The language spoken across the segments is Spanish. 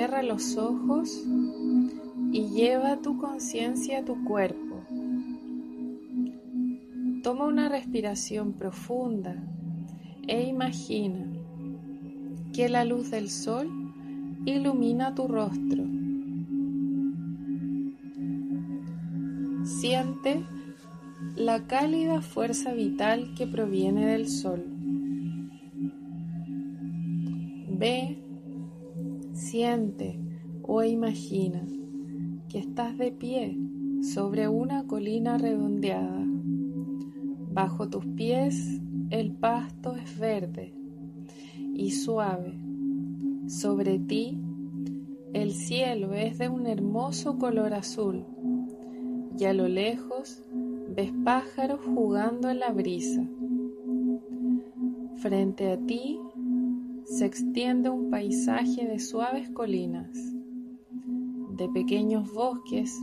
Cierra los ojos y lleva tu conciencia a tu cuerpo. Toma una respiración profunda e imagina que la luz del sol ilumina tu rostro. Siente la cálida fuerza vital que proviene del sol. Ve, siente o imagina que estás de pie sobre una colina redondeada. Bajo tus pies el pasto es verde y suave. Sobre ti el cielo es de un hermoso color azul y a lo lejos ves pájaros jugando en la brisa. Frente a ti se extiende un paisaje de suaves colinas, de pequeños bosques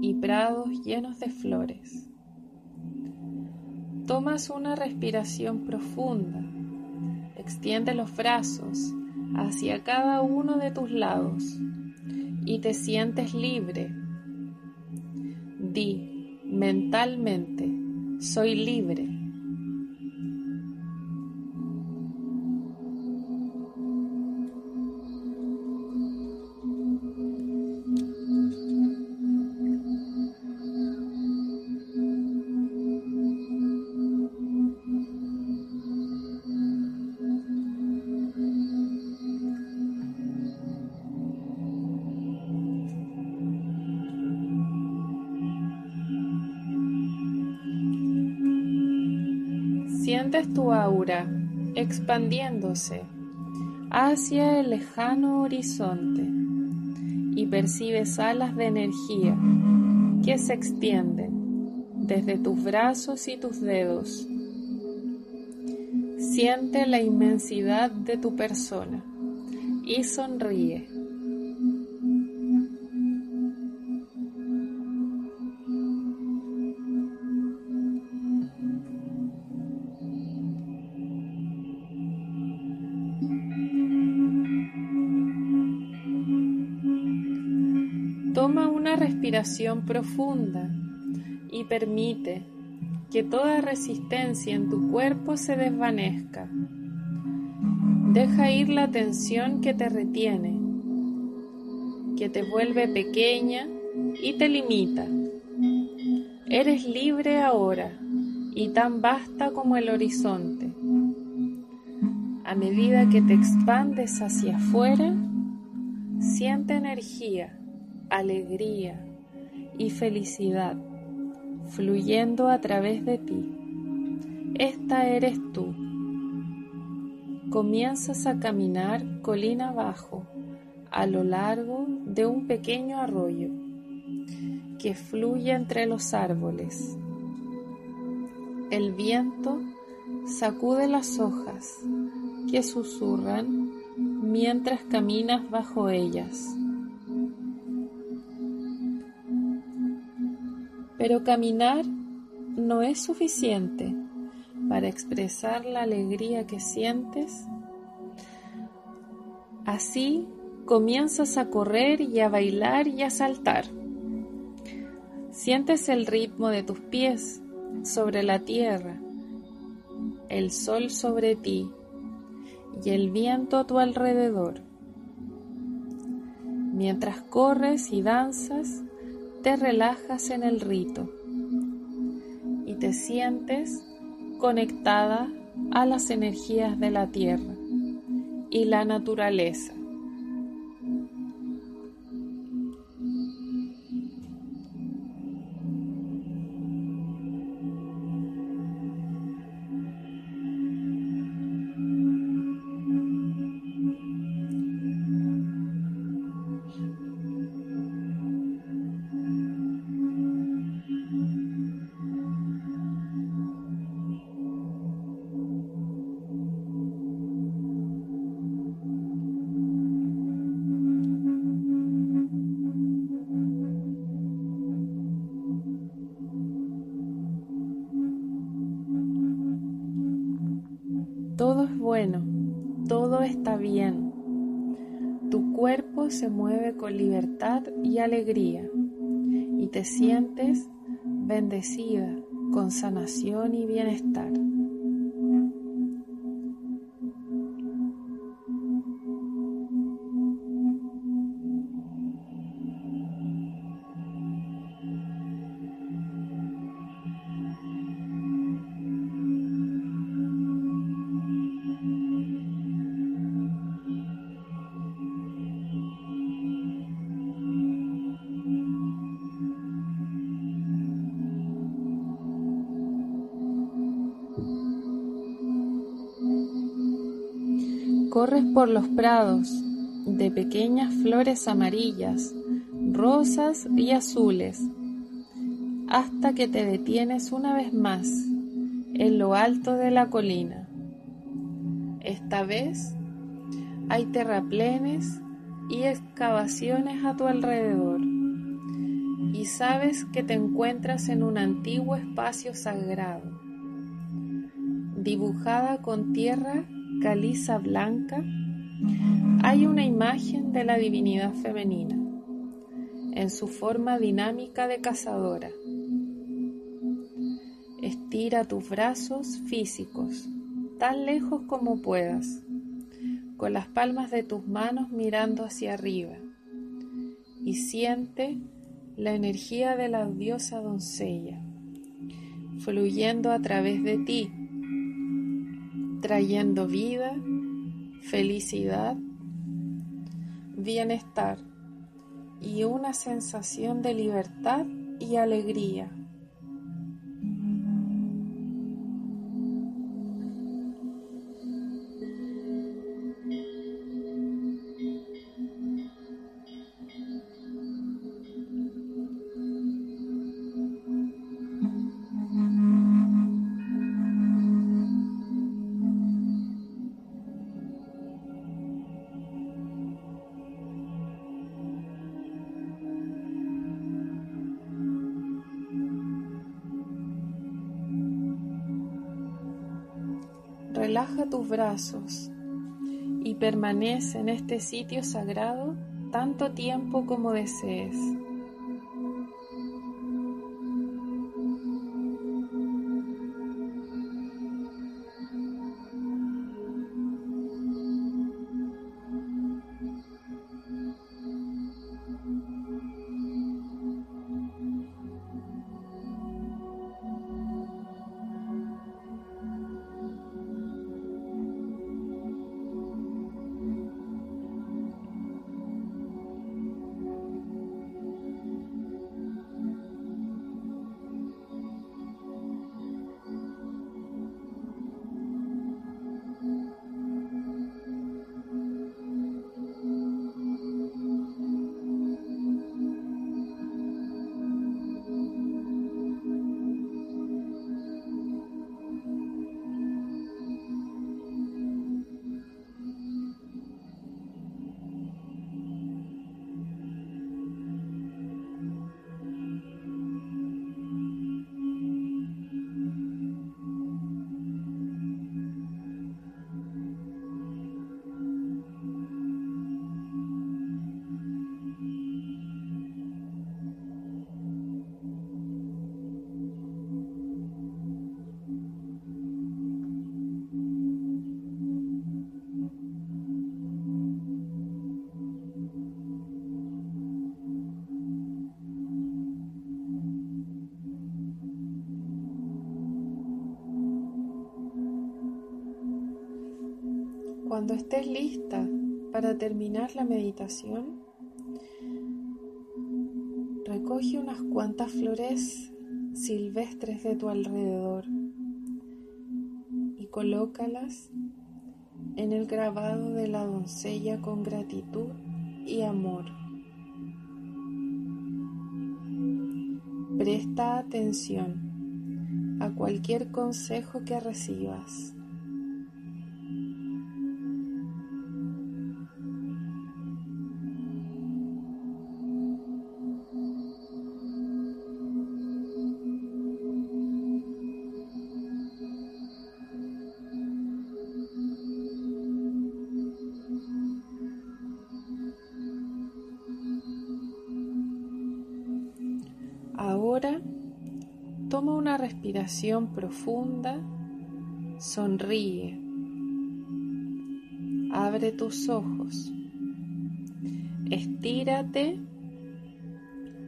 y prados llenos de flores. Tomas una respiración profunda, extiende los brazos hacia cada uno de tus lados y te sientes libre. Di mentalmente, soy libre. Sientes tu aura expandiéndose hacia el lejano horizonte y percibes alas de energía que se extienden desde tus brazos y tus dedos. Siente la inmensidad de tu persona y sonríe. Toma una respiración profunda y permite que toda resistencia en tu cuerpo se desvanezca. Deja ir la tensión que te retiene, que te vuelve pequeña y te limita. Eres libre ahora y tan vasta como el horizonte. A medida que te expandes hacia afuera, siente energía alegría y felicidad fluyendo a través de ti. Esta eres tú. Comienzas a caminar colina abajo a lo largo de un pequeño arroyo que fluye entre los árboles. El viento sacude las hojas que susurran mientras caminas bajo ellas. Pero caminar no es suficiente para expresar la alegría que sientes. Así comienzas a correr y a bailar y a saltar. Sientes el ritmo de tus pies sobre la tierra, el sol sobre ti y el viento a tu alrededor. Mientras corres y danzas, te relajas en el rito y te sientes conectada a las energías de la tierra y la naturaleza. Todo es bueno, todo está bien. Tu cuerpo se mueve con libertad y alegría y te sientes bendecida con sanación y bienestar. Corres por los prados de pequeñas flores amarillas, rosas y azules, hasta que te detienes una vez más en lo alto de la colina. Esta vez hay terraplenes y excavaciones a tu alrededor y sabes que te encuentras en un antiguo espacio sagrado, dibujada con tierra caliza blanca, hay una imagen de la divinidad femenina en su forma dinámica de cazadora. Estira tus brazos físicos tan lejos como puedas, con las palmas de tus manos mirando hacia arriba, y siente la energía de la diosa doncella fluyendo a través de ti trayendo vida, felicidad, bienestar y una sensación de libertad y alegría. Relaja tus brazos y permanece en este sitio sagrado tanto tiempo como desees. Cuando estés lista para terminar la meditación, recoge unas cuantas flores silvestres de tu alrededor y colócalas en el grabado de la doncella con gratitud y amor. Presta atención a cualquier consejo que recibas. Toma una respiración profunda, sonríe, abre tus ojos, estírate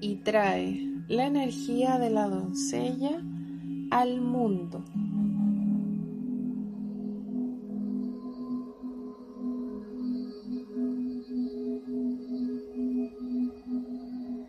y trae la energía de la doncella al mundo.